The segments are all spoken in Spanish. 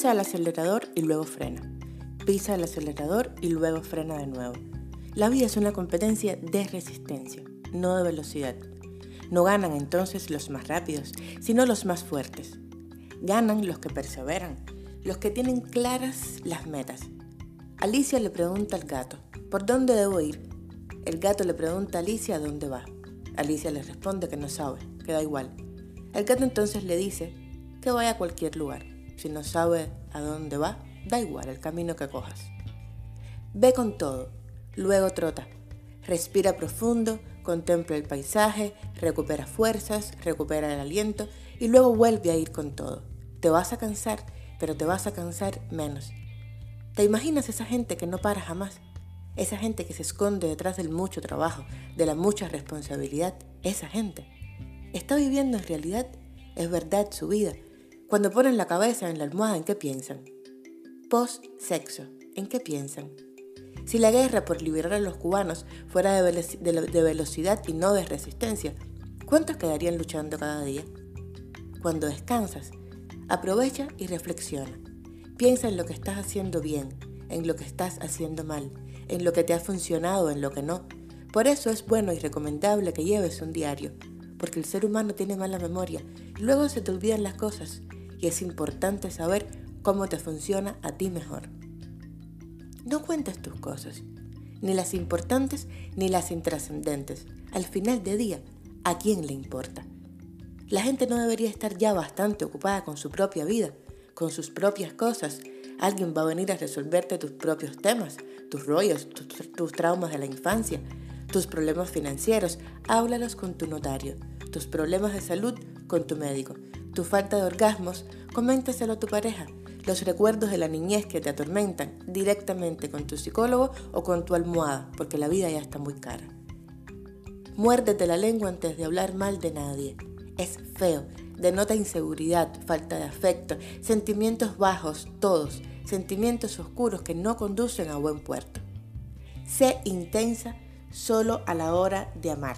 Pisa el acelerador y luego frena. Pisa el acelerador y luego frena de nuevo. La vida es una competencia de resistencia, no de velocidad. No ganan entonces los más rápidos, sino los más fuertes. Ganan los que perseveran, los que tienen claras las metas. Alicia le pregunta al gato, ¿por dónde debo ir? El gato le pregunta a Alicia dónde va. Alicia le responde que no sabe, que da igual. El gato entonces le dice que vaya a cualquier lugar. Si no sabe a dónde va, da igual el camino que cojas. Ve con todo, luego trota. Respira profundo, contempla el paisaje, recupera fuerzas, recupera el aliento y luego vuelve a ir con todo. Te vas a cansar, pero te vas a cansar menos. ¿Te imaginas esa gente que no para jamás? Esa gente que se esconde detrás del mucho trabajo, de la mucha responsabilidad, esa gente. ¿Está viviendo en realidad? ¿Es verdad su vida? Cuando ponen la cabeza en la almohada, ¿en qué piensan? Post-sexo, ¿en qué piensan? Si la guerra por liberar a los cubanos fuera de, de velocidad y no de resistencia, ¿cuántos quedarían luchando cada día? Cuando descansas, aprovecha y reflexiona. Piensa en lo que estás haciendo bien, en lo que estás haciendo mal, en lo que te ha funcionado, en lo que no. Por eso es bueno y recomendable que lleves un diario, porque el ser humano tiene mala memoria y luego se te olvidan las cosas y es importante saber cómo te funciona a ti mejor. No cuentes tus cosas, ni las importantes ni las intrascendentes. Al final de día, ¿a quién le importa? La gente no debería estar ya bastante ocupada con su propia vida, con sus propias cosas. Alguien va a venir a resolverte tus propios temas, tus rollos, tus, traumas de la infancia, tus problemas financieros, háblalos con tu notario, tus problemas de salud con tu médico, tu falta de orgasmos, coméntaselo a tu pareja, los recuerdos de la niñez que te atormentan directamente con tu psicólogo o con tu almohada, porque la vida ya está muy cara. Muérdete la lengua antes de hablar mal de nadie. Es feo, denota inseguridad, falta de afecto, sentimientos bajos, todos, sentimientos oscuros que no conducen a buen puerto. Sé intensa solo a la hora de amar.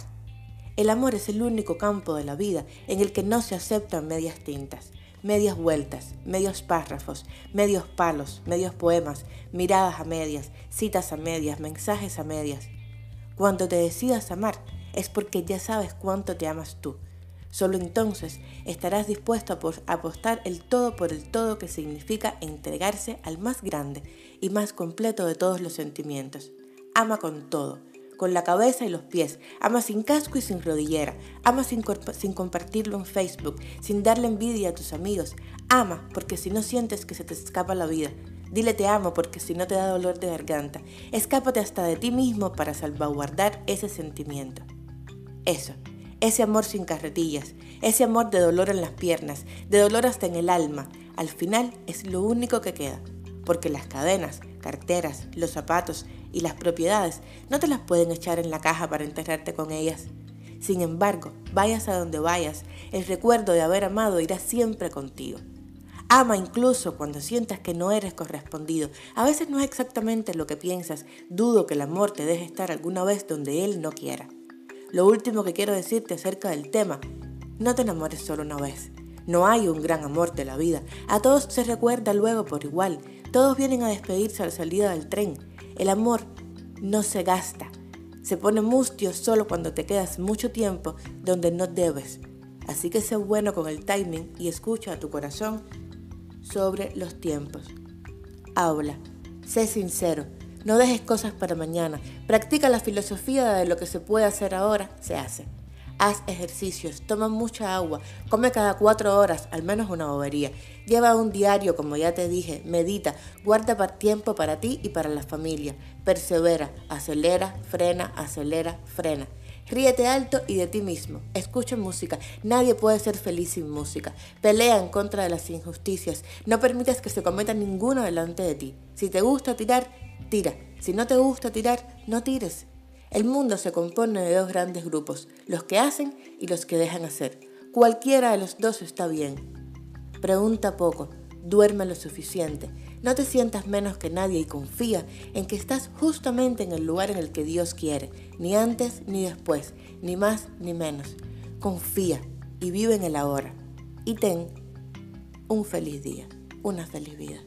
El amor es el único campo de la vida en el que no se aceptan medias tintas, medias vueltas, medios párrafos, medios palos, medios poemas, miradas a medias, citas a medias, mensajes a medias. Cuando te decidas amar es porque ya sabes cuánto te amas tú Solo entonces estarás dispuesto a apostar el todo por el todo que significa entregarse al más grande y más completo de todos los sentimientos. Ama con todo, con la cabeza y los pies. Ama sin casco y sin rodillera. Ama sin, sin, compartirlo en Facebook, sin darle envidia a tus amigos. Ama porque si no sientes que se te escapa la vida. Dile te amo porque si no te da dolor de garganta. Escápate hasta de ti mismo para salvaguardar ese sentimiento. Eso ese amor sin carretillas, ese amor de dolor en las piernas, de dolor hasta en el alma, al final es lo único que queda, porque las cadenas, carteras, los zapatos y las propiedades no te las pueden echar en la caja para enterrarte con ellas. Sin embargo, vayas a donde vayas, el recuerdo de haber amado irá siempre contigo. Ama incluso cuando sientas que no eres correspondido. A veces no es exactamente lo que piensas. Dudo que el amor te deje estar alguna vez donde él no quiera. Lo último que quiero decirte acerca del tema, no te enamores solo una vez. No hay un gran amor de la vida. A todos se recuerda luego por igual. Todos vienen a despedirse a la salida del tren. El amor no se gasta. Se pone mustio solo cuando te quedas mucho tiempo donde no debes. Así que sé bueno con el timing y escucha a tu corazón sobre los tiempos. Habla, sé sincero, no dejes cosas para mañana. Practica la filosofía de lo que se puede hacer ahora, se hace. Haz ejercicios, toma mucha agua, come cada cuatro horas, al menos una bobería. Lleva un diario, como ya te dije, medita, guarda tiempo para ti y para la familia. Persevera, acelera, frena, acelera, frena. Ríete alto y de ti mismo. Escucha música. Nadie puede ser feliz sin música. Pelea en contra de las injusticias. No permitas que se cometa ninguno delante de ti. Si te gusta tirar, tira. Si no te gusta tirar, no tires. El mundo se compone de dos grandes grupos, los que hacen y los que dejan hacer. Cualquiera de los dos está bien. Pregunta poco, duerme lo suficiente, no te sientas menos que nadie y confía en que estás justamente en el lugar en el que Dios quiere, ni antes ni después, ni más ni menos. Confía y vive en el ahora. Y ten un feliz día. una feliz vida.